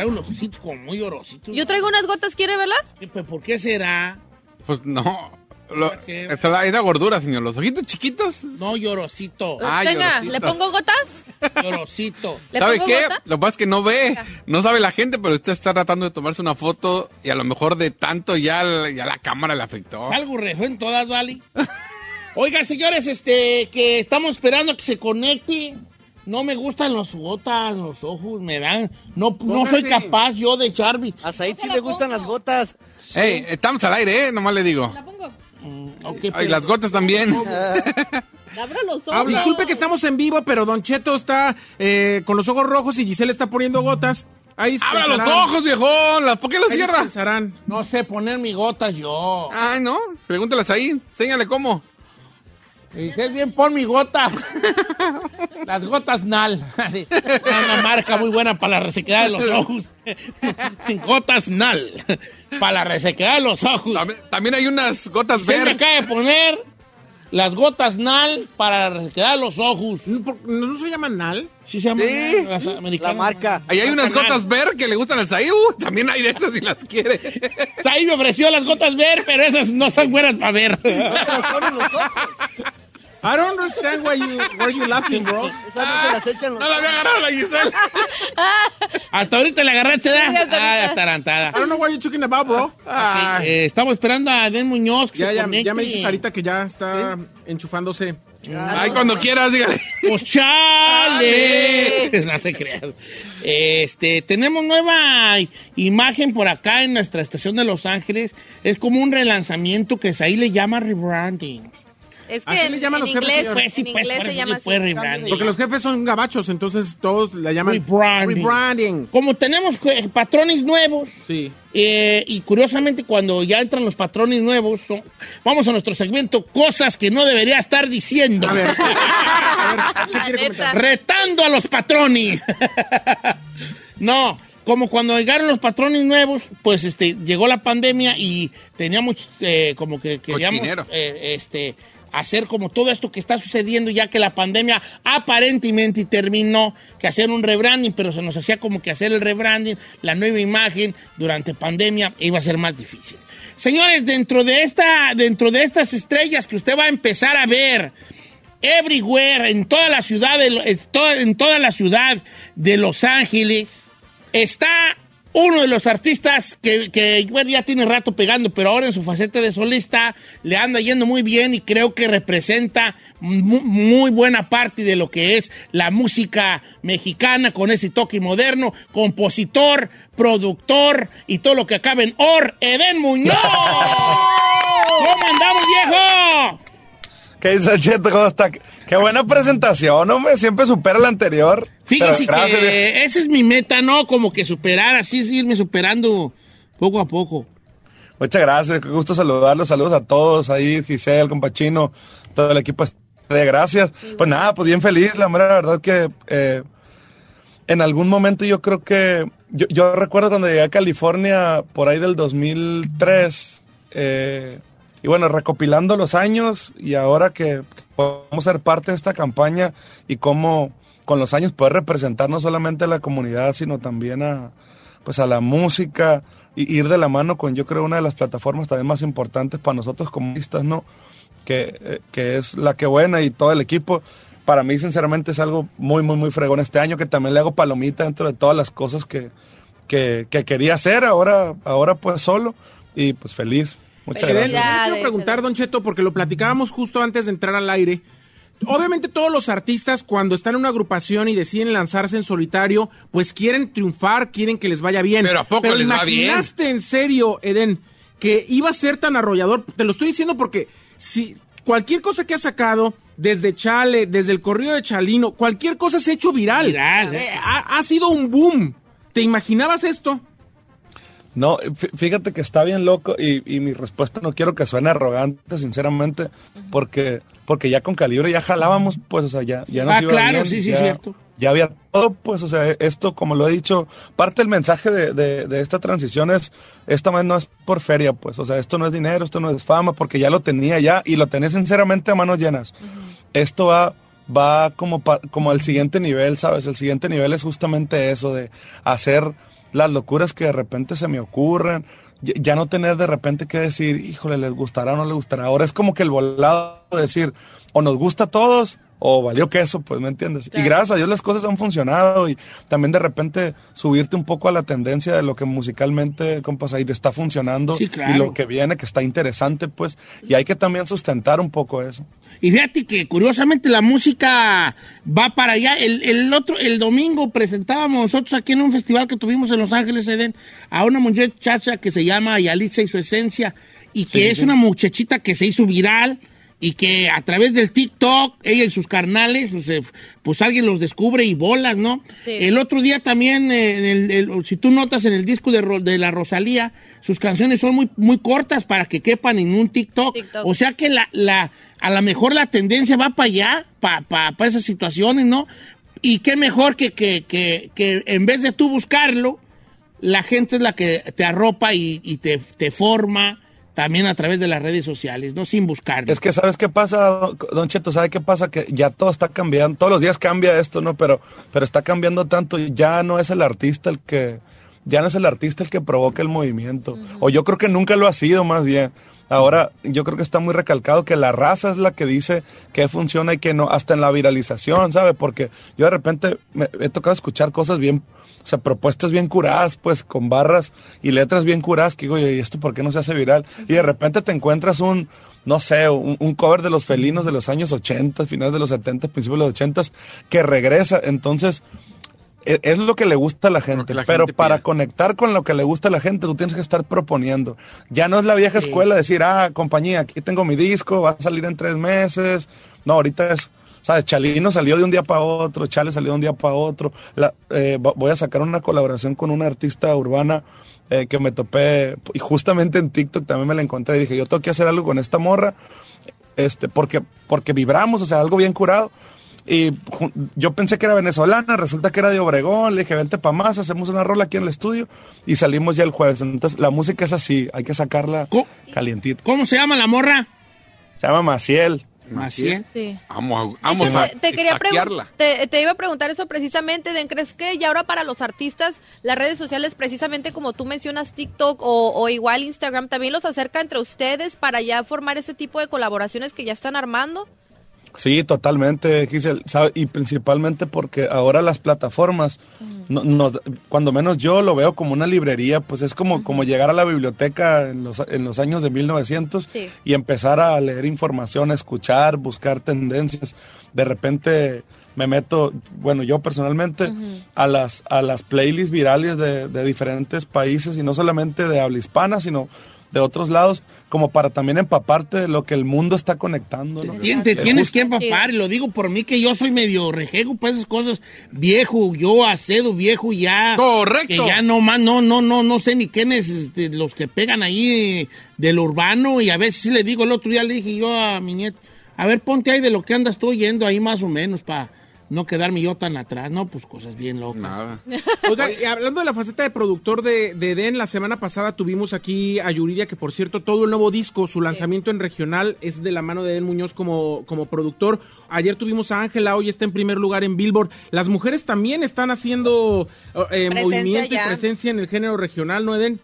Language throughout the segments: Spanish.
Trae unos ojitos como muy llorositos. Yo traigo unas gotas, ¿quiere verlas? Sí, pues, ¿Por qué será? Pues no. Lo, esa la- hay la gordura, señor. Los ojitos chiquitos. No, llorosito. Ah, Venga, llorositos. ¿le pongo gotas? Llorosito. ¿Le ¿Sabe qué? gotas? Lo que pasa es que no ve. No sabe la gente, pero usted está tratando de tomarse una foto y a lo mejor de tanto ya, ya la cámara le afectó. Salgo rejo en todas, ¿vale? Oiga, señores, este, que estamos esperando a que se conecte. No me gustan los gotas, los ojos, me dan. No, no soy capaz yo de Charby. A Said sí le gustan las gotas. Ey, estamos al aire, ¿eh? Nomás le digo. ¿La pongo? Ok, Ay, pero- las gotas también. Abra los ojos. Disculpe que estamos en vivo, pero Don Cheto está eh, con los ojos rojos y Giselle está poniendo gotas. Ahí ¡Abra los ojos, viejón! ¿Las- ¿Por qué los cierra? No sé poner mis gotas yo. Ay, no. Pregúntelas ahí. Enséñale cómo. Dice bien, pon mi gota. Las gotas Nal. Así. Una marca muy buena para la resequedad de los ojos. gotas Nal. Para la resequedad de los ojos. También, también hay unas gotas Se me verdes. acaba de poner las gotas Nal para la resequedad de los ojos. ¿No, se llama Nal? Sí se llama Sí. Nal, las americanas. La marca. Ahí hay unas Nal. gotas ver que le gustan al Saí. Uh, también hay de esas si las quiere. Me ofreció las gotas ver, pero esas no son buenas para ver. I don't understand why you, why you laughing, bro. Esas no se las echan los... No la había agarrado la Giselle. Hasta ahorita le agarraste, ¿verdad? Ah, atarantada. I don't know what you're talking about, bro. Ay. Eh, estamos esperando a Den Muñoz que Ya, se ya, conecte. ya me dice Sarita que ya está enchufándose. Ay, cuando quieras, dígale. Pues chale. no te creas. Este, tenemos nueva imagen por acá en nuestra estación de Los Ángeles. Es como un relanzamiento que ahí le llama rebranding. Es que Así en, le llaman en los jefes, inglés, señor. Pues sí, en pues, inglés se llama así. rebranding. Porque los jefes son gabachos, entonces todos la llaman Rebranding. rebranding. Como tenemos eh, patrones nuevos, Sí. eh, y curiosamente cuando ya entran los patrones nuevos, son- vamos a nuestro segmento, cosas que no debería estar diciendo. A ver, a ver, ¿qué La quiere neta. comentar? retando a los patrones. no, como cuando llegaron los patrones nuevos, pues este llegó la pandemia y teníamos eh, como que queríamos eh, este hacer como todo esto que está sucediendo ya que la pandemia aparentemente terminó, que hacer un rebranding, pero se nos hacía como que hacer el rebranding, la nueva imagen durante pandemia iba a ser más difícil. Señores, dentro de esta dentro de estas estrellas que usted va a empezar a ver everywhere, en toda la ciudad en toda la ciudad de Los Ángeles, está uno de los artistas que, que, bueno, ya tiene rato pegando, pero ahora en su faceta de solista le anda yendo muy bien y creo que representa mu- muy buena parte de lo que es la música mexicana con ese toque moderno, compositor, productor y todo lo que acaba en OR, Eden Muñoz. ¿Cómo andamos, viejo? ¿Qué dice Cheto? ¿Cómo está? Qué buena presentación, hombre. Siempre supera la anterior. Fíjese Pero gracias, viejo. que esa es mi meta, ¿no? Como que superar, así es irme superando poco a poco. Muchas gracias. Qué gusto saludarlos. Saludos a todos ahí, Giselle, Compachino, todo el equipo. de Gracias. Pues nada, pues bien feliz. La verdad que eh, en algún momento yo creo que... Yo, yo recuerdo cuando llegué a California por ahí del 2003. eh, y bueno, recopilando los años y ahora que podemos ser parte de esta campaña y cómo con los años poder representar no solamente a la comunidad, sino también a, pues a la música y ir de la mano con yo creo una de las plataformas también más importantes para nosotros como artistas, ¿no? que, eh, que es la que buena y todo el equipo. Para mí, sinceramente, es algo muy, muy, muy fregón este año, que también le hago palomita dentro de todas las cosas que, que, que quería hacer, ahora, ahora pues solo, y pues feliz. Muchas gracias. quiero preguntar. Don Cheto, porque lo platicábamos justo antes de entrar al aire. Obviamente todos los artistas cuando están en una agrupación y deciden lanzarse en solitario, pues quieren triunfar, quieren que les vaya bien. Pero ¿a poco les va bien? imaginaste en serio, Eden, que iba a ser tan arrollador. Te lo estoy diciendo porque si cualquier cosa que ha sacado, desde Chale, desde el corrido de Chalino, cualquier cosa se ha hecho viral. Viral, ¿eh? Eh, ha, ha sido un boom. ¿Te imaginabas esto? No, fí- fíjate que está bien loco y, y mi respuesta no quiero que suene arrogante, sinceramente, porque, porque ya con calibre ya jalábamos, pues, o sea, ya, ya nos Ah, iba claro, bien, sí, sí, ya- cierto. Ya había todo, pues, o sea, esto, como lo he dicho, parte del mensaje de, de- de esta transición es, esta vez no es por feria, pues, o sea, esto no es dinero, esto no es fama, porque ya lo tenía ya y lo tenía sinceramente a manos llenas. Esto va, va como, pa- como al siguiente nivel, ¿sabes? El siguiente nivel es justamente eso, de hacer las locuras que de repente se me ocurren, ya- no tener de repente que decir, híjole, les gustará o no les gustará. Ahora es como que el volado de decir, o nos gusta a todos, o valió queso, pues, ¿me entiendes? Y gracias a Dios las cosas han funcionado y también de repente subirte un poco a la tendencia de lo que musicalmente, compas, ahí te está funcionando Sí, claro. y lo que viene, que está interesante, pues, y hay que también sustentar un poco eso. Y fíjate que curiosamente la música va para allá. El, el otro, el domingo presentábamos nosotros aquí en un festival que tuvimos en Los Ángeles, Eden, a una muchacha que se llama Yalitza y su esencia, y que es una muchachita que se hizo viral y que a través del TikTok, ella y sus carnales, pues, eh, pues alguien los descubre y bolas, ¿no? Sí. El otro día también, eh, en el- el- si tú notas en el disco de, de la Rosalía, sus canciones son muy, muy cortas para que quepan en un TikTok. TikTok. O sea que la, la, a lo mejor la tendencia va para allá, para esas situaciones, ¿no? Y qué mejor que, que, que, que en vez de tú buscarlo, la gente es la que te arropa y, y te, te forma también a través de las redes sociales, ¿no? Sin buscarlo. Es que, ¿sabes qué pasa, Don Cheto? ¿Sabe qué pasa? Que ya todo está cambiando. Todos los días cambia esto, ¿no? Pero, pero está cambiando tanto. y Ya no es el artista el que... Ya no es el artista el que provoca el movimiento. O yo creo que nunca lo ha sido, más bien. Ahora, yo creo que está muy recalcado que la raza es la que dice qué funciona y qué no, hasta en la viralización, ¿sabe? Porque yo de repente me he tocado escuchar cosas bien, o sea, propuestas bien curadas, pues con barras y letras bien curadas, que digo, ¿y esto por qué no se hace viral? Y de repente te encuentras un, no sé, un, un cover de los felinos de los años 80, finales de los 70, principios de los 80, que regresa. Entonces, e- es lo que le gusta a la gente, la pero gente para conectar con lo que le gusta a la gente, tú tienes que estar proponiendo. Ya no es la vieja escuela decir, ah, compañía, aquí tengo mi disco, va a salir en tres meses. No, ahorita es, ¿sabes? Chalino salió de un día para otro, Chale salió de un día para otro. La- eh, vo- voy a sacar una colaboración con una artista urbana eh, que me topé, y justamente en TikTok también me la encontré y dije, yo tengo que hacer algo con esta morra, este, porque, porque vibramos, o sea, algo bien curado. Y yo pensé que era venezolana, resulta que era de Obregón, le dije, vente pa' más, hacemos una rola aquí en el estudio y salimos ya el jueves. Entonces, la música es así, hay que sacarla Co- calientita. ¿Cómo se llama la morra? Se llama Maciel. Maciel. Sí. Vamos a, vamos a te, quería hackearla. preguntar, te, te iba a preguntar eso precisamente, Den, ¿crees que ya ahora para los artistas las redes sociales, precisamente como tú mencionas TikTok o, o igual Instagram, también los acerca entre ustedes para ya formar ese tipo de colaboraciones que ya están armando? Sí, totalmente, Giselle, ¿sabe? y principalmente porque ahora las plataformas, no- nos- cuando menos yo lo veo como una librería, pues es como, como llegar a la biblioteca en los, en los años de 1900 Sí. y empezar a leer información, a escuchar, buscar tendencias. De repente me meto, bueno, yo personalmente, a, las, a las playlists virales de, de diferentes países y no solamente de habla hispana, sino de otros lados, como para también empaparte de lo que el mundo está conectando. te Es tienes justo- que empapar, y lo digo por mí que yo soy medio rejego para esas cosas. Viejo, yo acedo viejo ya. Correcto. Que ya no más, no, no, no, no sé ni quiénes este, los que pegan ahí del urbano. Y a veces sí le digo, el otro día le dije yo a mi nieto, a ver, ponte ahí de lo que andas tú oyendo ahí más o menos para no quedarme yo tan atrás. No, pues cosas bien locas. Nada. Oiga, y hablando de la faceta de productor de, de Den, la semana pasada tuvimos aquí a Yuridia, que por cierto, todo el nuevo disco, su lanzamiento en regional es de la mano de Den Muñoz como, como productor. Ayer tuvimos a Ángela, hoy está en primer lugar en Billboard. Las mujeres también están haciendo eh, Presencia movimiento ya. y presencia en el género regional, ¿no, Eden?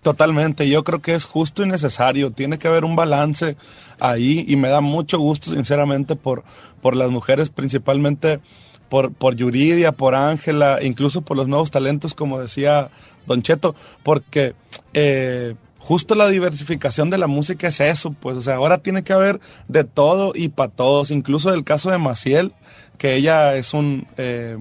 Totalmente, yo creo que es justo y necesario, tiene que haber un balance ahí y me da mucho gusto sinceramente por, por las mujeres, principalmente por, por Yuridia, por Ángela, incluso por los nuevos talentos, como decía Don Cheto, porque eh, justo la diversificación de la música es eso, pues, o sea, ahora tiene que haber de todo y para todos, incluso el caso de Maciel, que ella es un... Eh,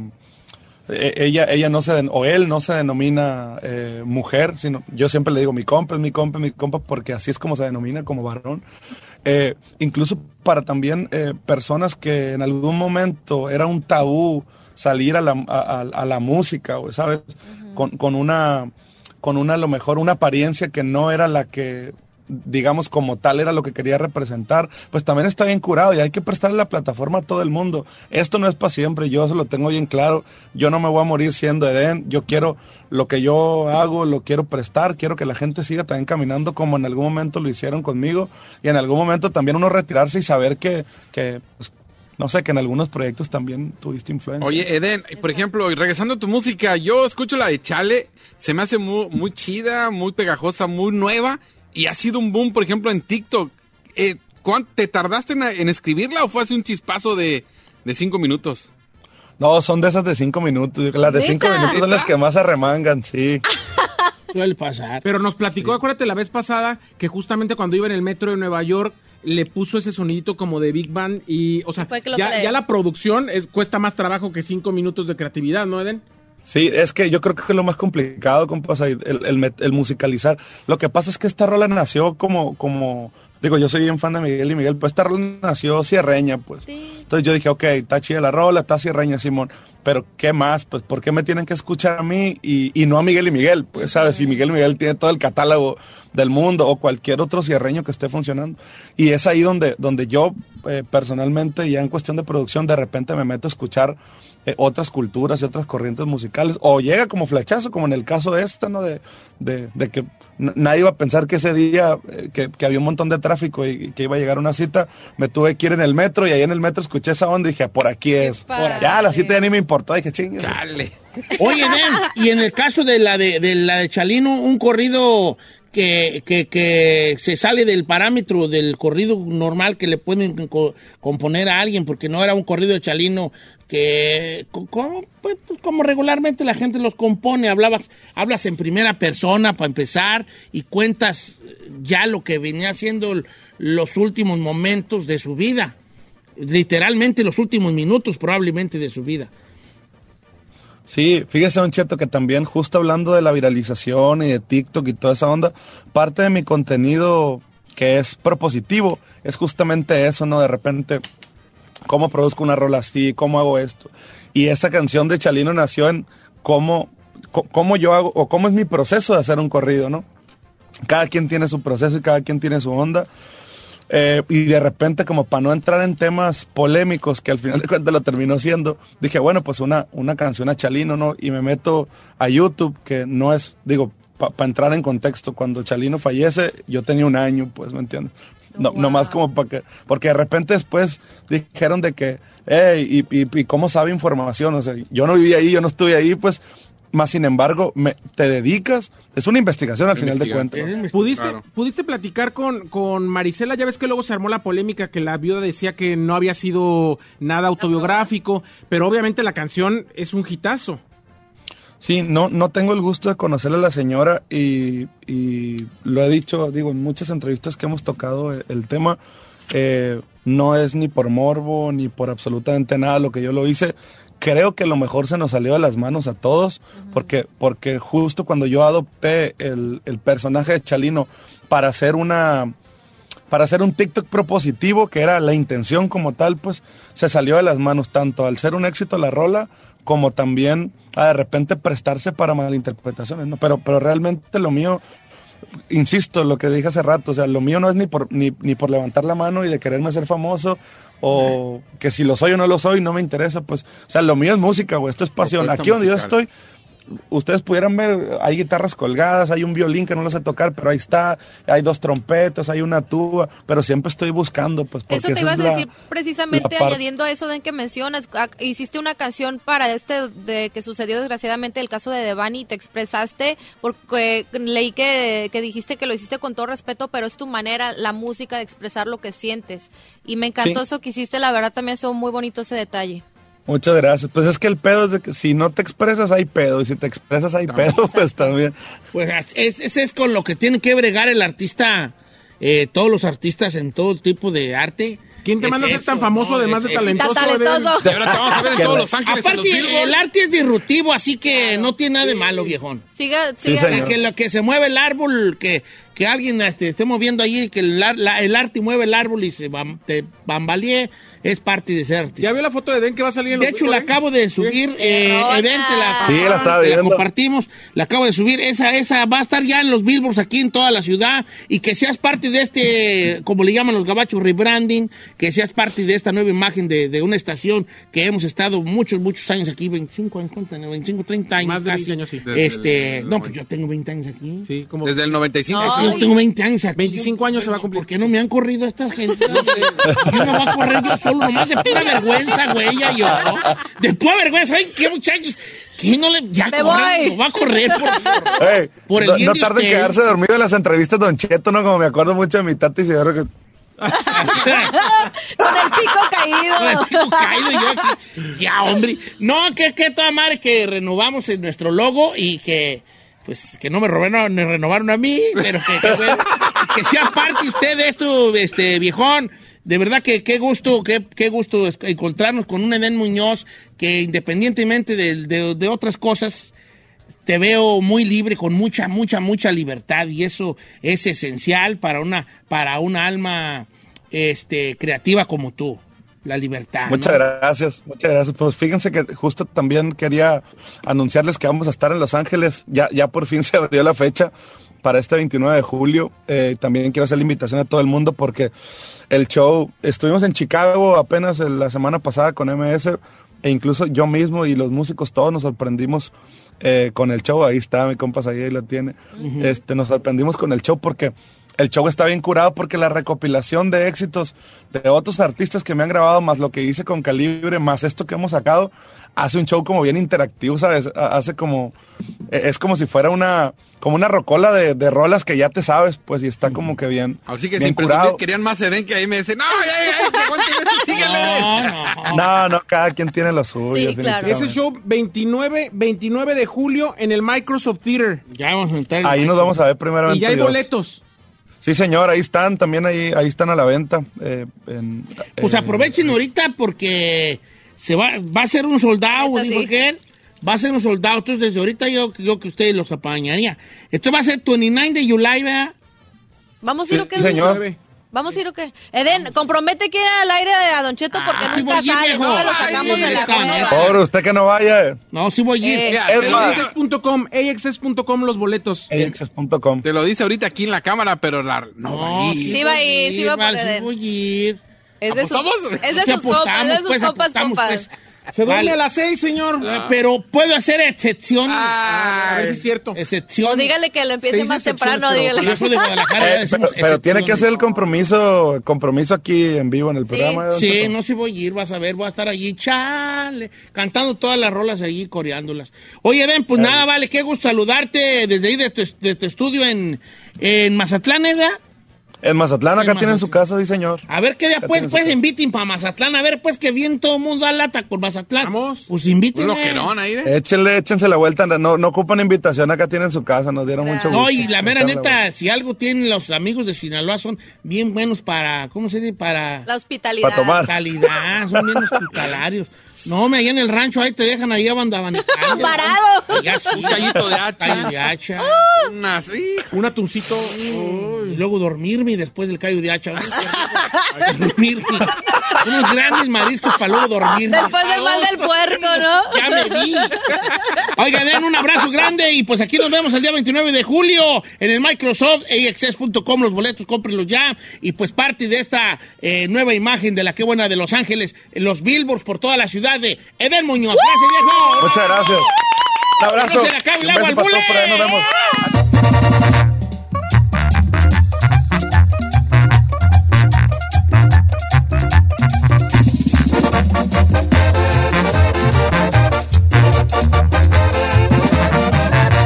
ella, ella no se, o él no se denomina eh, mujer, sino yo siempre le digo mi compa, es mi compa, mi compa, porque así es como se denomina como varón. Eh, incluso para también eh, personas que en algún momento era un tabú salir a la, a, la música, ¿sabes? con, con una, con una, a lo mejor, una apariencia que no era la que digamos como tal era lo que quería representar, pues también está bien curado y hay que prestarle la plataforma a todo el mundo. Esto no es para siempre, yo eso lo tengo bien claro, yo no me voy a morir siendo Eden, yo quiero lo que yo hago, lo quiero prestar, quiero que la gente siga también caminando como en algún momento lo hicieron conmigo y en algún momento también uno retirarse y saber que, que pues, no sé, que en algunos proyectos también tuviste influencia. Oye, Eden, por ejemplo, regresando a tu música, yo escucho la de Chale, se me hace muy, muy chida, muy pegajosa, muy nueva, y ha sido un boom, por ejemplo, en TikTok. Eh, ¿cuán- ¿Te tardaste en, en escribirla o fue así un chispazo de, de cinco minutos? No, son de esas de cinco minutos. Las de cinco ¿Neta? minutos son las que más arremangan, sí. Suele pasar. Pero nos platicó, acuérdate la vez pasada, que justamente cuando iba en el metro de Nueva York le puso ese sonidito como de Big Band y, o sea, ya la producción es, cuesta más trabajo que cinco minutos de creatividad, ¿no, Eden? Sí, es que yo creo que es lo más complicado, compas, el, el musicalizar. Lo que pasa es que esta rola nació como, como, digo, yo soy bien fan de Miguel y Miguel, pues esta rola nació cierreña, pues. Sí. Entonces yo dije, ok, está chida la rola, está cierreña, Simón, pero ¿qué más? Pues, ¿por qué me tienen que escuchar a mí y, y no a Miguel y Miguel? Pues, ¿sabes? Si Miguel y Miguel tiene todo el catálogo del mundo o cualquier otro cierreño que esté funcionando. Y es ahí donde, donde yo, eh, personalmente, ya en cuestión de producción, de repente me meto a escuchar eh, otras culturas y otras corrientes musicales, o llega como flechazo, como en el caso este, ¿no? De, de, de que nadie iba a pensar que ese día, eh, que, que había un montón de tráfico y, y que iba a llegar una cita, me tuve que ir en el metro y ahí en el metro escuché esa onda y dije, por aquí es. Ya, la cita ya ni me importó, dije, chingue. Chale. Oye, Den, y en el caso de la de, de la de Chalino, un corrido que, que, que se sale del parámetro del corrido normal que le pueden co- componer a alguien, porque no era un corrido de Chalino que pues, pues, como regularmente la gente los compone, hablabas, hablas en primera persona para empezar y cuentas ya lo que venía siendo los últimos momentos de su vida, literalmente los últimos minutos probablemente de su vida. Sí, fíjese, Don Cheto, que también justo hablando de la viralización y de TikTok y toda esa onda, parte de mi contenido que es propositivo es justamente eso, ¿no? De repente, ¿cómo produzco una rola así? ¿Cómo hago esto? Y esa canción de Chalino nació en cómo, cómo yo hago, o cómo es mi proceso de hacer un corrido, ¿no? Cada quien tiene su proceso y cada quien tiene su onda. Eh, y de repente, como para no entrar en temas polémicos, que al final de cuentas lo terminó siendo, dije, bueno, pues una, una canción a Chalino, ¿no? Y me meto a YouTube, que no es, digo, para entrar en contexto, cuando Chalino fallece, yo tenía un año, pues, ¿me entiendes? No, Nomás como para que, porque de repente después dijeron de que, hey, y, y, y cómo sabe información, o sea, yo no viví ahí, yo no estuve ahí, pues, más sin embargo, me, te dedicas, es una investigación al final de cuentas. ¿Pudiste, Claro. ¿Pudiste platicar con, con Marisela? Ya ves que luego se armó la polémica que la viuda decía que no había sido nada autobiográfico, pero obviamente la canción es un hitazo. Sí, no, no tengo el gusto de conocerle a la señora y, y lo he dicho, digo, en muchas entrevistas que hemos tocado el, el tema, eh, no es ni por morbo ni por absolutamente nada lo que yo lo hice. Creo que a lo mejor se nos salió de las manos a todos, porque, porque justo cuando yo adopté el, el personaje de Chalino para hacer una, para hacer un TikTok propositivo, que era la intención como tal, pues se salió de las manos tanto al ser un éxito la rola, como también a de repente prestarse para malinterpretaciones, ¿no? Pero, pero realmente lo mío, insisto, lo que dije hace rato, o sea, lo mío no es ni por, ni, ni por levantar la mano y de quererme ser famoso, o que si lo soy o no lo soy, no me interesa, pues, o sea, lo mío es música, güey, esto es pasión. Propuesta Aquí donde yo estoy, ustedes pudieran ver, hay guitarras colgadas, hay un violín que no lo sé tocar, pero ahí está, hay dos trompetas, hay una tuba, pero siempre estoy buscando, pues porque Eso te ibas es a la- decir precisamente la añadiendo a eso de que mencionas, ah, hiciste una canción para este de que sucedió desgraciadamente el caso de Devani y te expresaste porque leí que, que dijiste que lo hiciste con todo respeto, pero es tu manera, la música de expresar lo que sientes. Y me encantó Sí. eso que hiciste, la verdad también estuvo muy bonito ese detalle. Muchas gracias. Pues es que el pedo es de que si no te expresas hay pedo y si te expresas hay pedo, pues también. Pues es- ese es con lo que tiene que bregar el artista, eh, todos los artistas en todo tipo de arte. ¿Quién te Es manda a ser tan famoso, ¿no? además Es- de es- talentoso? Talentoso. Y ahora te vamos a ver en todos Los Ángeles en los Aparte, el arte es disruptivo, así que no tiene nada de malo, viejón. Siga, siga. Que, lo que se mueve el árbol, que, que alguien este, esté moviendo allí, que el, ar- la- el arte mueve el árbol y se bam- te bambalee, es parte de ser artista. ¿Ya vio la foto de Den que va a salir en De los hecho, la acabo de subir, eh. Eden, te la, Sí, la estaba te la viendo. compartimos, la acabo de subir, esa, esa va a estar ya en los billboards aquí en toda la ciudad y que seas parte de este, como le llaman los gabachos, rebranding, que seas parte de esta nueva imagen de, de una estación que hemos estado muchos, muchos años aquí, 25 años, ¿cuánto? 25, 30 años Más de 20 casi. años, sí. Este, el- no, pues yo tengo 20 años aquí. Sí, como Desde el 95. No. Yo tengo 20 años aquí. 25 años se va a cumplir. ¿Por qué no me han corrido estas gentes? No sé. Yo no voy a correr yo solo, nomás de pura vergüenza, güey, ya yo. De pura vergüenza. ¿Saben qué, muchachos? ¿Quién no le... Ya Me corre, voy. lo va a correr por... Ey, Por el no, bien no tarde en quedarse dormido en las entrevistas Don Cheto, ¿no? Como me acuerdo mucho de mi tata y que Con el pico caído. Con el pico caído y yo aquí, Ya, hombre. No, que que toda madre que renovamos en nuestro logo y que pues que no me robaron, me renovaron a mí, pero que, que, bueno, que sea parte usted de esto, este viejón. De verdad que qué gusto, qué, qué gusto encontrarnos con un Edén Muñoz que independientemente de, de- de otras cosas, te veo muy libre, con mucha, mucha, mucha libertad y eso es esencial para una, para una alma este, creativa como tú, la libertad. Muchas ¿no? gracias, muchas gracias. Pues fíjense que justo también quería anunciarles que vamos a estar en Los Ángeles. Ya, ya por fin se abrió la fecha para este 29 de julio. Eh, también quiero hacer la invitación a todo el mundo porque el show, estuvimos en Chicago apenas la semana pasada con MS e incluso yo mismo y los músicos todos nos sorprendimos eh, con el show. Ahí está, mi compas, ahí, ahí lo tiene. este, nos sorprendimos con el show porque el show está bien curado porque la recopilación de éxitos de otros artistas que me han grabado, más lo que hice con Calibre, más esto que hemos sacado, hace un show como bien interactivo, ¿sabes? Ha- Hace como, eh, es como si fuera una, como una rocola de, de rolas que ya te sabes, pues, y está como que bien. Así que bien sin presumir, curado. querían más Eden que ahí me dicen, no, ya, ya, ya. No, no. No, cada quien tiene lo suyo. Sí, claro. Ese show 29, 29 de julio en el Microsoft Theater. Ya vamos a entrar. en- Ahí nos vamos a ver primero. Y ya hay boletos. Sí, señor, ahí están, también ahí, ahí están a la venta. eh, en- Pues eh, aprovechen ahorita porque se va, va a ser un soldado, dijo sí. aquel. Va a ser un soldado. Entonces, desde ahorita yo, yo que ustedes los apañaría. Esto va a ser 29 de July, ¿verdad? ¿Vamos a ir Sí, o qué? señor. ¿Vamos a ir o qué? Eden, compromete que al aire de Don Cheto porque Ah, sí nunca voy a ir, sale, viejo. no lo Ay, sacamos de la cueva. Por usted que no vaya, No, sí voy a ir. Eh, AXS.com, AXS.com los boletos. axs.com. te lo dice ahorita aquí en la cámara, pero la, no, No, va a ir. Sí va a ir, sí va a poder. sí voy a ir. Es de sus, es de Sí sus compas, es de sus pues, apostamos, compas. pues. Se duerme Vale. a las 6, señor. Eh, Pero puedo hacer excepción. a ver si es cierto. Excepción. O dígale que lo empiece Seis más excepciones, temprano, pero dígale. Guadalajara, ya Eh, pero, pero tiene que hacer el excepciones. compromiso, compromiso aquí en vivo en el programa. Sí, Cheto. no sé voy a ir, vas a ver, voy a estar allí, chale, cantando todas las rolas allí, coreándolas. Oye, ven, pues nada, vale, qué gusto saludarte desde ahí de tu, de tu estudio en, en Mazatlán, ¿verdad? En Mazatlán, acá En tienen su casa, sí, señor. A ver qué día Acá pues, pues inviten para Mazatlán, a ver pues que bien todo el mundo da lata por Mazatlán. Vamos. Pues Un inviten. loquerón ahí, ¿eh? Échenle, échense la vuelta, no, no ocupan invitación, acá tienen su casa, nos dieron mucho gusto. No, y la mera neta, si algo tienen los amigos de Sinaloa son bien buenos para, ¿cómo se dice? Para La hospitalidad. Pa' tomar. calidad, son bien hospitalarios. No, me allá en el rancho, ahí te dejan ahí abandonados. Parado. Ya sí. Un callito de hacha. Callo de hacha. Una así. Un atuncito. Y luego dormirme y después del callo de hacha. Dormirme. Unos grandes mariscos para luego dormirme. Después del mal del puerco, ¿no? Ya me vi. Oiga, den un abrazo grande y pues aquí nos vemos el día 29 de julio en el Microsoft AXS.com. Los boletos, cómprenlos ya. Y pues parte de esta eh, nueva imagen de la que buena de Los Ángeles, los billboards por toda la ciudad de Eden Muñoz. Gracias, viejo. Muchas gracias. Un abrazo. No se le acabe el agua al bule. por ahí, nos vemos.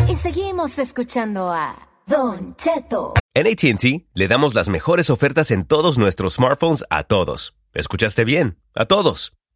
Y seguimos escuchando a Don Cheto. En ATT le damos las mejores ofertas en todos nuestros smartphones a todos. ¿Escuchaste bien? A todos.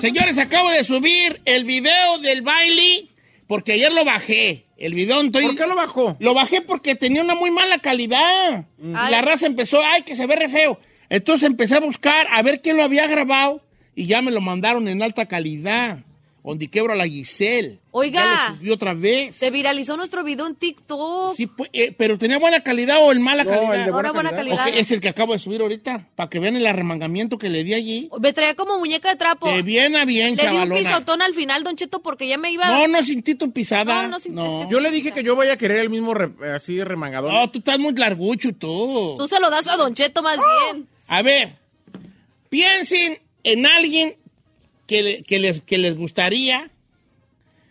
Señores, acabo de subir el video del baile porque ayer lo bajé. El video estoy... ¿Por qué lo bajó? Lo bajé porque tenía una muy mala calidad. Ay. La raza empezó, ay, que se ve re feo. Entonces empecé a buscar a ver quién lo había grabado y ya me lo mandaron en alta calidad. Donde quebro a la Giselle. Oiga. Ya lo subí otra vez. Se viralizó nuestro video en TikTok. Sí, pues, eh, pero tenía buena calidad o el mala No, calidad. el de Ahora buena calidad. Es el que acabo de subir ahorita, para que vean el arremangamiento que le di allí. Me traía como muñeca de trapo. De bien a bien, Le di un chavalona. pisotón al final, Don Cheto, porque ya me iba... No, no sentí tu pisada. No, no sentí- No, es que- Yo le dije que yo voy a querer el mismo re- así remangador. No, tú estás muy largucho, tú. Tú se lo das a Don Cheto más bien. A ver, piensen en alguien que, le- que les, que les gustaría,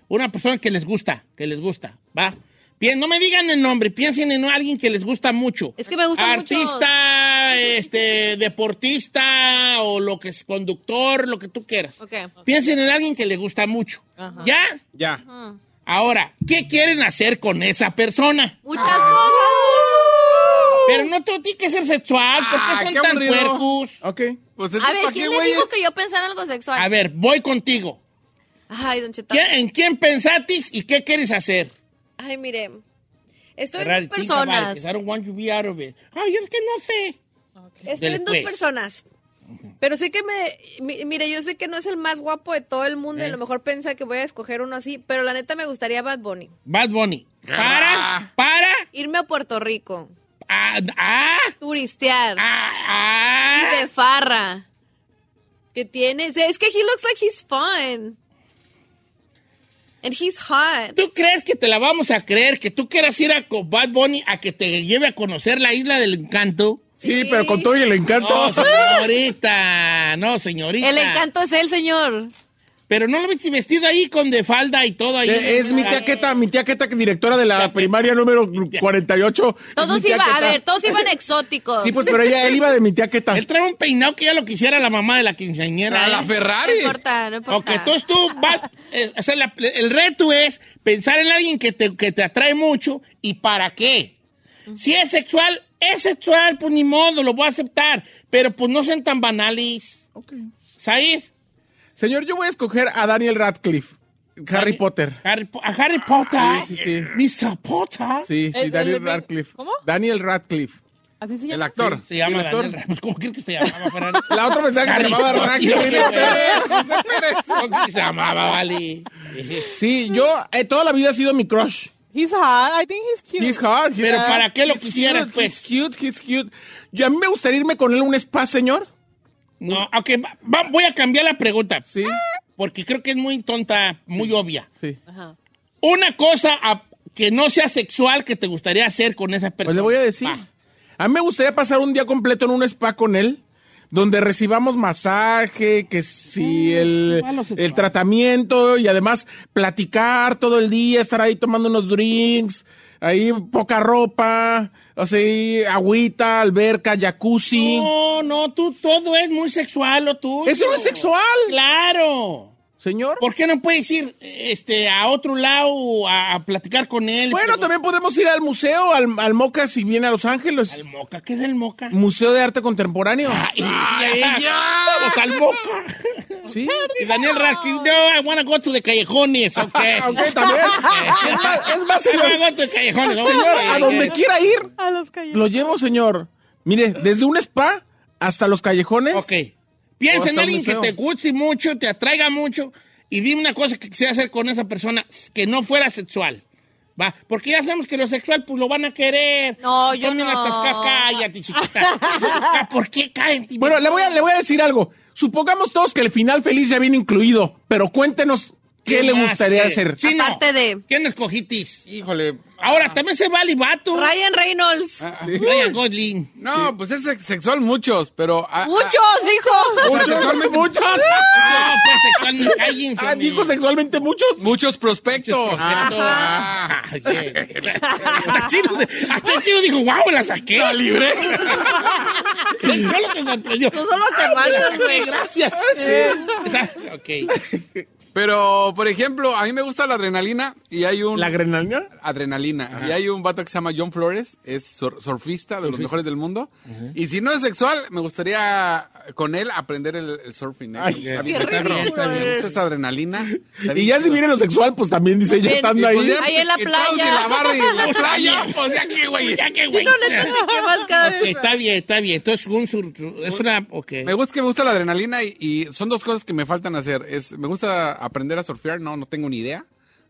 una persona que les gusta, que les gusta, ¿va? Bien, no me digan el nombre, piensen en alguien que les gusta mucho. Es que me gustan Artista, este, deportista o lo que es conductor, lo que tú quieras. Piensen en alguien que les gusta mucho. ¿Ya? Ya. Ahora, ¿qué quieren hacer con esa persona? Muchas cosas. Pero no todo tiene que ser sexual, ¿por Ah, son qué tan puercos? Ok. Pues es A ver, ¿para ¿quién le dijo que yo pensara en algo sexual? A ver, voy contigo. Ay, Don Cheto. ¿Quién- ¿En quién pensatis y qué quieres hacer? Ay, mire. Estoy Ferrari, en dos personas. I don't want you to be out of it. Ay, es que no sé. Estoy Dele, en dos pues. personas. Pero sé que me... mi- Mire, yo sé que no es el más guapo de todo el mundo y Eh. a lo mejor piensa que voy a escoger uno así, pero la neta me gustaría Bad Bunny. Bad Bunny. Para, Ah. para. Irme a Puerto Rico, Ah, ah, turistear ah, y ah. de farra. ¿Qué tienes? Es que he looks like he's fun. And he's hot. ¿Tú crees que te la vamos a creer que tú quieras ir a con Bad Bunny a que te lleve a conocer la isla del encanto? Sí, pero con todo y el encanto. No, señorita. No, señorita. El encanto es él, señor. Pero no lo viste vestido ahí con de falda y todo ahí. Eh, Es mi tía Queta, mi tía Queta, directora de la primaria número 48. Es Todos iban, a ver, todos iban exóticos. Sí, pues, pero ella, él iba de mi tía Queta. Él trae un peinado que ya lo quisiera la mamá de la quinceañera. A ¿eh? la No Ferrari. importa, no importa. Ok, entonces tú vas, eh, o sea, la- el reto es pensar en alguien que te, que te atrae mucho y para qué. Si es sexual, es sexual, pues ni modo, lo voy a aceptar. Pero pues no sean tan banales. Ok. ¿Saif? Señor, yo voy a escoger a Daniel Radcliffe, Harry Potter. Harry a Harry Potter. Sí, sí, Mr. Potter. Sí, sí, El- Daniel el- Radcliffe. ¿Cómo? Daniel Radcliffe. Así se El llama. actor. Se llama El actor. Daniel Ramos. ¿Cómo crees que se llamaba? La otra pensaba que se llamaba. Radcliffe. ¿Cómo que se llamaba, vale? Sí, yo eh, toda la vida ha sido mi crush. He's hot. I think he's cute. He's hot. he's Pero hot, ¿para qué lo he's quisieras, cute, pues? He's cute, he's cute. Yo, a mí me gustaría irme con él a un spa, señor. No, ok, va- va- voy a cambiar la pregunta. Sí, Porque creo que es muy tonta, muy obvia. sí. Una cosa a- que no sea sexual que te gustaría hacer con esa persona. Pues le voy a decir. Va. A mí me gustaría pasar un día completo en un spa con él, donde recibamos masaje, que si el, el tratamiento y además platicar todo el día, estar ahí tomando unos drinks, ahí poca ropa, ahí agüita, alberca, jacuzzi. No, no, tú todo es muy sexual lo tuyo. Eso no es sexual. Claro. Señor. ¿Por qué no puedes ir este, a otro lado a, a platicar con él? Bueno, Pero- también podemos ir al museo, al, al Moca, si viene a Los Ángeles. ¿Al Moca? ¿Qué es el Moca? Museo de Arte Contemporáneo. ¡Ay, ya! ¡Vamos al Moca! Sí. Y Daniel Radcliffe, no, I wanna go to the callejones, ok. Ok, también. Es más, es más, I señor. wanna go to the callejones. Señor, a ok. donde quiera ir, A los calles. lo llevo, señor. Mire, desde un spa hasta los callejones. Ok. Piensa en alguien que te guste mucho, te atraiga mucho, y dime una cosa que quisiera hacer con esa persona que no fuera sexual. Va, porque ya sabemos que lo sexual pues lo van a querer. No, yo no. tasca- cállate, chiquita. ¿Por qué caen? Bueno, le voy, a, le voy a decir algo. Supongamos todos que el final feliz ya viene incluido, pero cuéntenos qué, le gustaría hacer. Sí, no. Aparte de ¿Quién escogitis? Híjole. Ahora, también se vale vato. Ryan Reynolds. Ryan Gosling. No, pues es sex- sexual muchos, pero... ah, Muchos, ah, hijo. sea, sexualmente muchos. No, pues sexualmente, cállense. Ah, dijo sexualmente muchos. Muchos prospectos. Ah, bien. hasta, chino, hasta el chino dijo, wow, la saqué. La libré. Solo te sorprendió. Tú solo te mandas, güey. Gracias. Esa- Ok. Pero, por ejemplo, a mí me gusta la adrenalina y hay un... ¿La adrenalina? adrenalina. Y hay un vato que se llama John Flores, es sur- surfista de los mejores del mundo. Y si no es sexual, me gustaría con él aprender el, el surfing. ¿eh? Ay, Está qué bien, está bien, ridículo está bien. Me eres. gusta esta adrenalina. Y ya si viene lo sexual, pues también dice, ya estando Pues ahí. ya, Ahí en la playa. en la barra y en la playa, pues ya que, güey. Ya que, güey. No, quemas cada vez. está bien, está bien. Entonces, un sur- es una. Ok. Me gusta que me gusta la adrenalina y, y son dos cosas que me faltan hacer. Es, me gusta aprender a surfear, no, no tengo ni idea.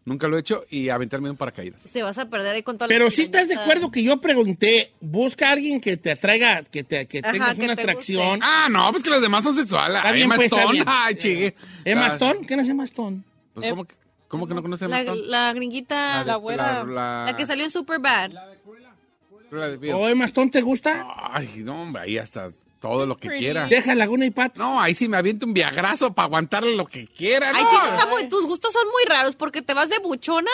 Nunca lo he hecho y aventarme un paracaídas. Te vas a perder ahí con toda la Pero si estás de acuerdo que yo pregunté, busca a alguien que te atraiga, que, te, que Ajá, tengas que una te atracción. Ah, no, pues que los demás son sexuales. Está bien, Emma pues, está Stone. bien. Ay, chigue. ¿Emma Ah, Stone? ¿Quién es Emma Stone? Pues, ¿cómo, que- cómo que no conoce a Emma La, Stone? la gringuita, de- la, güera. La, que salió en Superbad. Cruella de Vil. ¿O Emma Stone te gusta? Ay, no, hombre, ahí hasta todo lo que Pretty. quiera. Deja Laguna y Pat. No, ahí sí me aviento un viagrazo para aguantarle lo que quiera. Ay, no. chico, está muy- tus gustos son muy raros porque te vas de buchonas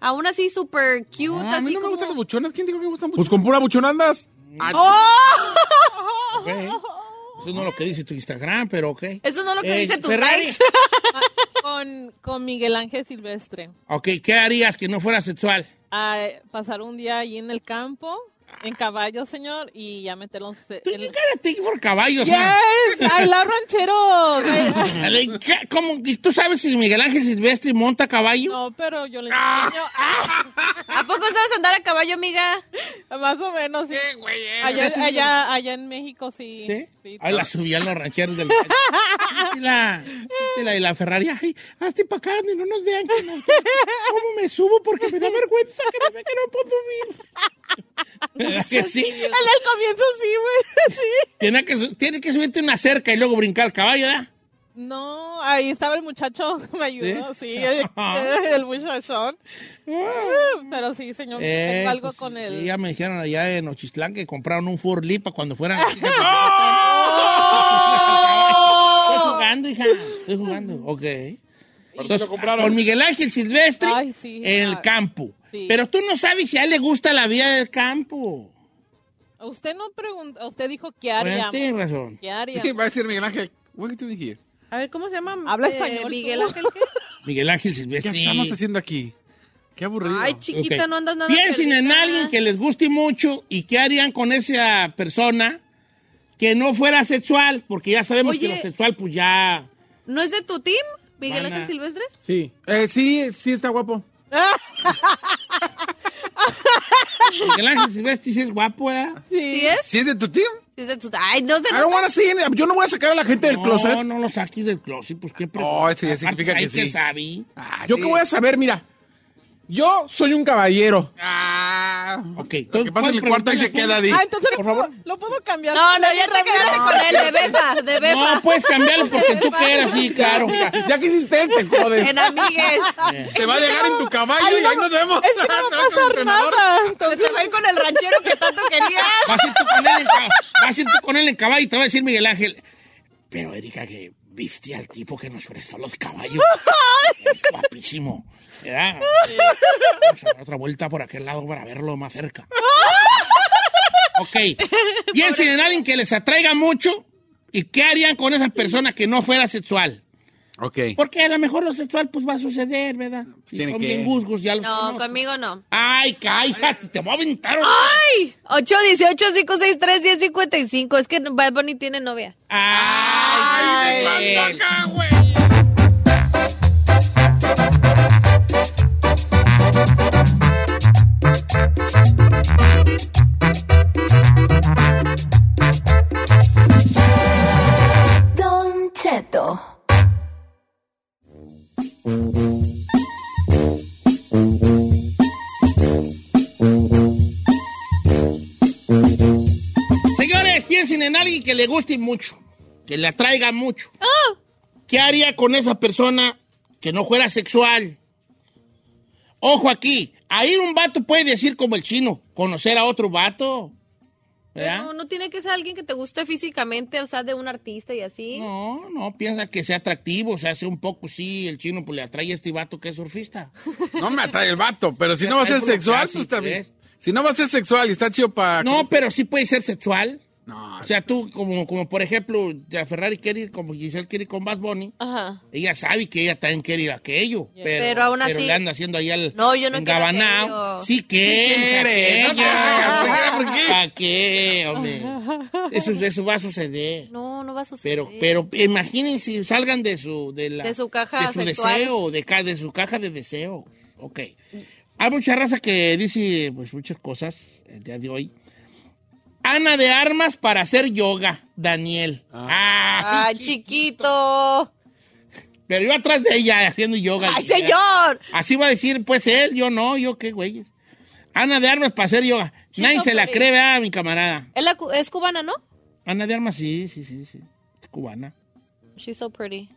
a una así super cute. No, a mí así no me gustan los buchonas. ¿Quién dijo que me gustan Pues buchonas? con pura buchona andas. ¡Oh! Ok. Eso no es lo que dice tu Instagram, pero ok. Eso no es lo que Eh, dice tu Ferrari. likes. Con, con Miguel Ángel Silvestre. Ok, ¿qué harías que no fuera sexual? A pasar un día ahí en el campo, en caballo, señor, y ya meterlos ¿Tú cara te por caballos? ah? Yes, I love rancheros. I- ¿qué? ¿Cómo? ¿Y ¿Tú sabes si Miguel Ángel Silvestre monta caballo? No, pero yo le enseño. ¿A poco sabes andar a caballo, amiga? Ah, más o menos, sí. güey, eh. Allá, allá, allá en México, sí. ¿Sí? Sí, Ahí la subían los rancheros del y la, y la, y la Ferrari, ay, hazte para acá donde no nos vean. Que no, ¿Cómo me subo? Porque me da vergüenza que me vean que no puedo subir. ¿Verdad que sí? El del comienzo sí, güey. Sí. Tiene que, tiene que subirte una cerca y luego brincar el caballo, ¿verdad? No, ahí estaba el muchacho, me ayudó, ¿Sí? sí, el, el muchachón. Pero sí, señor, Eh, tengo algo pues, con sí, él. ya me dijeron allá en Ochistlán que compraron un Ford para cuando fueran. Estoy jugando, hija. Estoy jugando. Ok. Entonces, con Miguel Ángel Silvestre Ay, sí, en el ah, campo. Sí. Pero tú no sabes si a él le gusta la vida del campo. Usted no preguntó, usted dijo qué Bueno, haríamos. tienes razón. ¿Qué haríamos? Va a decir Miguel Ángel, what are you doing here? A ver, ¿cómo se llama? Habla Eh, español, Miguel tú. Ángel, ¿qué? Miguel Ángel ¿Qué Silvestre. estamos haciendo aquí? Qué aburrido. Ay, chiquita, no andas nada Piensen en perdida. alguien que les guste mucho y qué harían con esa persona que no fuera sexual, porque ya sabemos que lo sexual pues ya... ¿No es de tu team, Miguel Ángel Silvestre? Sí. Eh, sí, sí está guapo. Miguel Ángel Silvestre sí es guapo, ¿verdad? ¿Sí es? ¿Sí es de tu team? Sí es de tu... Ay, no de I don't wanna see any- Yo no voy a sacar a la gente del No, closet. no lo saques del closet, pues qué Oh, eso ya Aparte, significa hay que sí. sabe. Ah, Yo sí. qué voy a saber, mira. Yo soy un caballero. Ah, Ok, Lo que pasa en el cuarto ahí se queda, Di. Ah, entonces Por favor. lo puedo cambiar. No, no, ya te quedaste con él, de befa, de befa. No, puedes cambiarlo porque tú quieras, sí, claro. Ya que hiciste él, te jodes. En amigues. Te va a llegar en tu caballo y ahí nos vemos. Es que no Te va vas a pasar nada. Entonces, te va a ir con el ranchero que tanto querías. Vas a ir tú con él en, ca- vas a ir tú con él en caballo y te va a decir Miguel Ángel. Pero Erika, que viste al tipo que nos prestó los caballos. es guapísimo. ¿Verdad? Vamos a dar otra vuelta por aquel lado para verlo más cerca. ok. Piensen en alguien que les atraiga mucho y qué harían con esa persona que no fuera sexual. Ok. Porque a lo mejor lo sexual pues va a suceder, ¿verdad? Si tiene son que- bien gusgos, ya los No, conozco. conmigo no. Ay, cállate, te voy a aventar. ¡Ay! 818-563-1055. Es que Bad Bunny tiene novia. Ay, Ay, güey. acá, güey. Señores, piensen en alguien que le guste mucho, que le atraiga mucho. ¿Qué haría con esa persona que no fuera sexual? Ojo aquí, ahí un vato puede decir como el chino, conocer a otro vato. ¿Verdad? Pero no tiene que ser alguien que te guste físicamente, o sea, de un artista y así. No, no, piensa que sea atractivo, o sea, hace un poco, sí, el chino pues le atrae a este vato que es surfista. No me atrae el vato, pero si no va a ser sexual, pues. ¿ves? Si no va a ser sexual y está chido para... No, pero sí puede ser sexual. O sea, tú, como, como por ejemplo, Ferrari quiere ir, como Giselle quiere ir con Bad Bunny, Ajá. ella sabe que ella también quiere ir a aquello, pero, Pero aún así- le anda haciendo ahí al No, yo no quiero engabanao. Sí quiere, quiere, no, ¿por qué? ¿Para qué, hombre? Eso, eso va a suceder. No, no va a suceder. Pero, pero imagínense, salgan de su, de la, De su caja de su sexual. deseo, de, ca- de su caja de deseo. Ok. Hay mucha raza que dice, pues, muchas cosas el día de hoy. Ana de Armas para hacer yoga, Daniel. Ah, ¡Ay, chiquito! pero iba atrás de ella haciendo yoga. ¡Ay, señor! Así va a decir, pues él, yo no, yo qué güeyes. Ana de Armas para hacer yoga. Nadie se la cree, ¿verdad, mi camarada? Es, la cu- es cubana, ¿no? Ana de Armas, sí, sí, sí, sí. Es cubana. She's so pretty.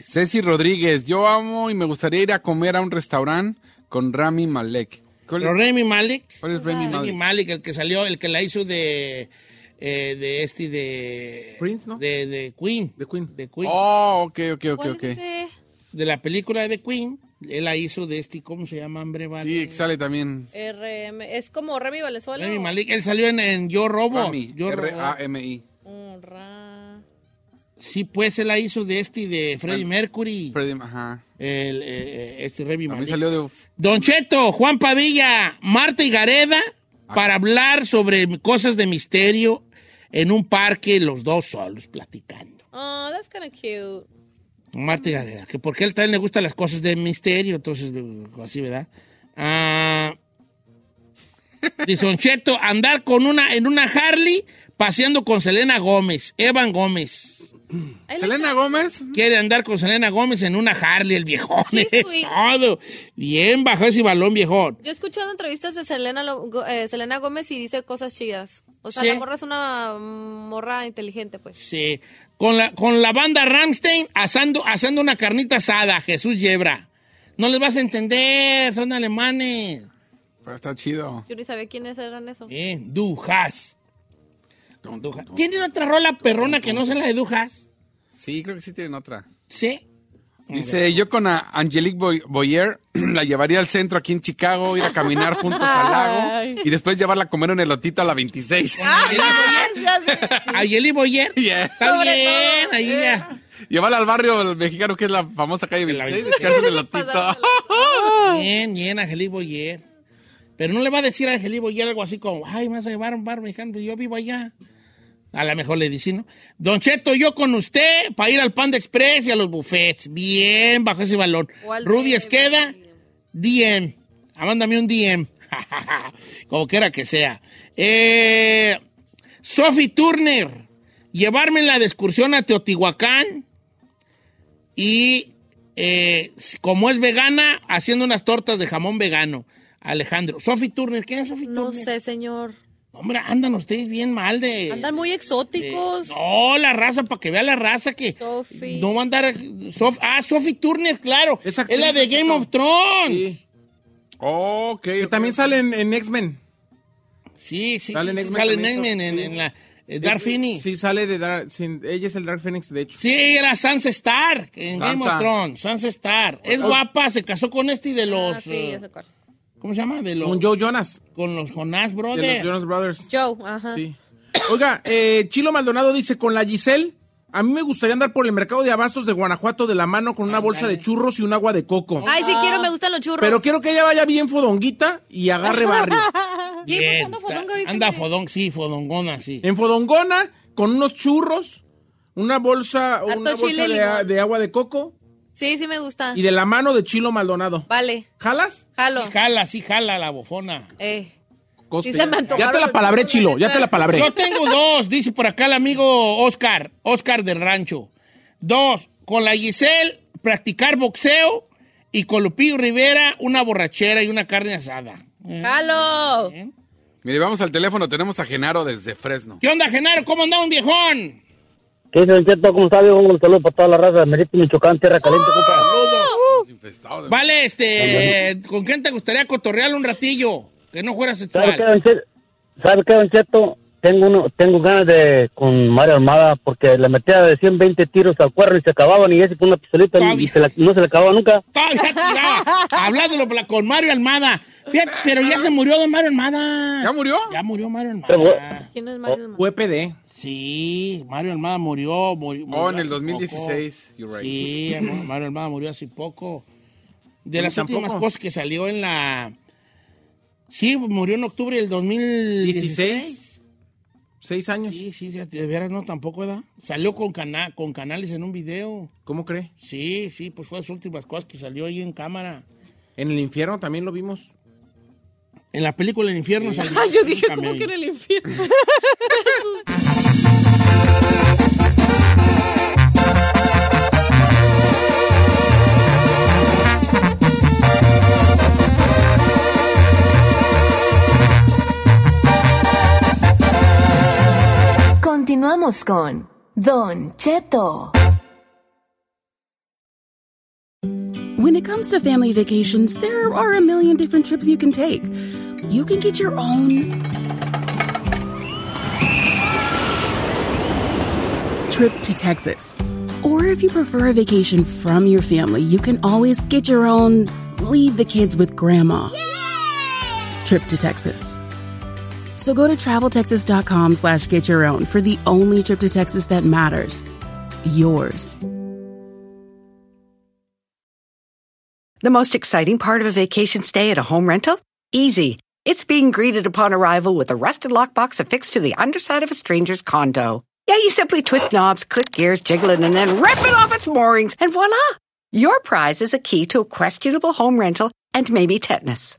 Ceci Rodríguez, yo amo y me gustaría ir a comer a un restaurante con Rami Malek. ¿Cuál Pero Remy Malek. cuál es Rami Rami Malek? Malek, el que salió, el que la hizo de, eh, de este, de... Prince, ¿no? De, de Queen. De Queen. De Queen. Oh, ok, ok, ok, ¿Cuál ok. De la película de Queen. Él la hizo de este, ¿cómo se llama, hombre? Vale? Sí, sale también RM. Es como Remy Valenzuela. Rami Malek. Él salió en, en Yo Robo. Rami, Yo Robo. R-A-M-I. Sí, pues él la hizo de este, de Freddie Mercury. Freddie- Ajá. El, eh, eh, este mí Malek. salió de... Don Cheto, Juan Padilla, Marta y Gareda, Ah. para hablar sobre cosas de misterio en un parque, los dos solos platicando. Oh, that's kind of cute. Marta y Gareda, que porque a él también le gustan las cosas de misterio, entonces, eh, así, ¿verdad? Ah, dice Don Cheto, andar con una, en una Harley paseando con Selena Gómez, Evan Gómez. Selena Gómez. Quiere andar con Selena Gómez en una Harley, el viejón. Sí, es todo. Bien bajo ese balón, viejón. Yo he escuchado entrevistas de Selena, eh, Selena Gómez y dice cosas chidas. O sea, Sí. la morra es una morra inteligente, pues. Sí. Con la, con la banda Ramstein asando, asando una carnita asada, Jesús Yebra. No les vas a entender, son alemanes. Pero está chido. Yo ni sabía quiénes eran esos. Bien, Dujas. Dujas. ¿Tienen otra rola perrona que no sea la de Dujas? Sí, creo que sí tienen otra. Sí. Dice, yo con a Angelique Boy- Boyer la llevaría al centro aquí en Chicago, ir a caminar juntos al lago y después llevarla a comer un elotito a la 26. Ayeli Boyer. Yeah. Está bien, ahí ya. Llevarla al barrio mexicano que es la famosa calle la 26, echarse un elotito. Bien, bien, Angeli Boyer. Pero no le va a decir a Angeli Boyer algo así como, ay, me vas a llevar a un bar mexicano, pues yo vivo allá. A lo mejor le dice, ¿no? Don Cheto, yo con usted para ir al Panda Express y a los buffets. Bien, bajo ese balón. Rudy Esqueda, DM. Ah, Mándame un DM. Como quiera que sea. Eh, Sophie Turner, llevármela de excursión a Teotihuacán y eh, como es vegana, haciendo unas tortas de jamón vegano. Alejandro. Sophie Turner, ¿quién es Sophie No Turner? sé, señor. Hombre, andan ustedes bien mal de... Andan muy exóticos. No, la raza, para que vea la raza que... Sophie. No va a andar... Sof- ah, Sophie Turner, claro. Es la de Game of Thrones. Sí. ok. Que también sale en, en X-Men. Sí, sí, Sale sí, en sí, X-Men sale en en, la, eh, Dark Phoenix. Sí, sale de Dark, sí, ella es el Dark Phoenix, de hecho. Sí, era Sansa Stark en Game of Thrones. Sansa Stark. Es guapa, se casó con este y de los... Ah, sí, ya cuál. ¿Cómo se llama? De los, Con Joe Jonas, con los Jonas de Brothers. los Jonas Brothers. Joe, ajá. Sí. Oiga, eh, Chilo Maldonado dice, con la Giselle, a mí me gustaría andar por el mercado de abastos de Guanajuato de la mano con una bolsa de churros y un agua de coco. Ay, sí quiero, me gustan los churros. Pero quiero que ella vaya bien fodonguita y agarre barrio. Pues Bien, Anda fodón, sí, fodongona, sí. En fodongona, con unos churros, una bolsa, una bolsa de, de agua de coco Sí, sí me gusta. y de la mano de Chilo Maldonado. Vale, ¿Jalas? jalo. Sí, jala, sí, jala la bofona. Eh. Coste, Sí se me ya- te la palabré, Chilo, ya te la palabré. Yo tengo dos, dice por acá el amigo Oscar, Oscar del Rancho. Dos, con la Giselle, practicar boxeo y con Lupillo Rivera, una borrachera y una carne asada. Jalo. Mire, vamos al teléfono, tenemos a Genaro desde Fresno. ¿Qué onda, Genaro? ¿Cómo anda un viejón? ¿Qué dice, Don Cheto? ¿Cómo está? viejo? Un saludo para toda la raza de Merito, Michoacán, tierra caliente, compa. Estamos infestados de- Vale, este, ¿con quién te gustaría cotorrear un ratillo? Que no fuera ¿Sabe qué, sexual. ¿Sabe qué, Don Cheto? Tengo, uno, tengo ganas de con Mario Armada porque le metía de 120 tiros al cuerno y se acababan y ese con una pistolita y, se la- no se le acababa nunca. Todavía tiraba, hablándolo con Mario Almada. Fíjate, pero ya se murió don Mario Almada. ¿Ya murió? Ya murió Mario Pero, Almada. ¿Quién es Mario? Fue PD. Sí, Mario Almada murió. murió Oh, en el hace 2016. You're poco. right. Sí, Mario Almada murió hace poco. De las últimas tampoco. cosas que salió en la... Sí, murió en octubre del 2016. 16. Seis años. Sí, sí, sí, de veras no, tampoco, ¿verdad? Salió con, cana con canales en un video. ¿Cómo cree? Sí, sí, pues fue las últimas cosas que salió ahí en cámara. En el infierno también lo vimos. En la película El Infierno salió. Ay, yo dije, ¿cómo que en el infierno? Continuamos con Don Cheto. When it comes to family vacations, there are a million different trips you can take. You can get your own trip to Texas. Or if you prefer a vacation from your family, you can always get your own leave the kids with grandma trip to Texas. So go to traveltexas.com slash get your own for the only trip to Texas that matters. Yours. The most exciting part of a vacation stay at a home rental? Easy. It's being greeted upon arrival with a rusted lockbox affixed to the underside of a stranger's condo. Yeah, you simply twist knobs, click gears, jiggle it, and then rip it off its moorings, and voila! Your prize is a key to a questionable home rental and maybe tetanus.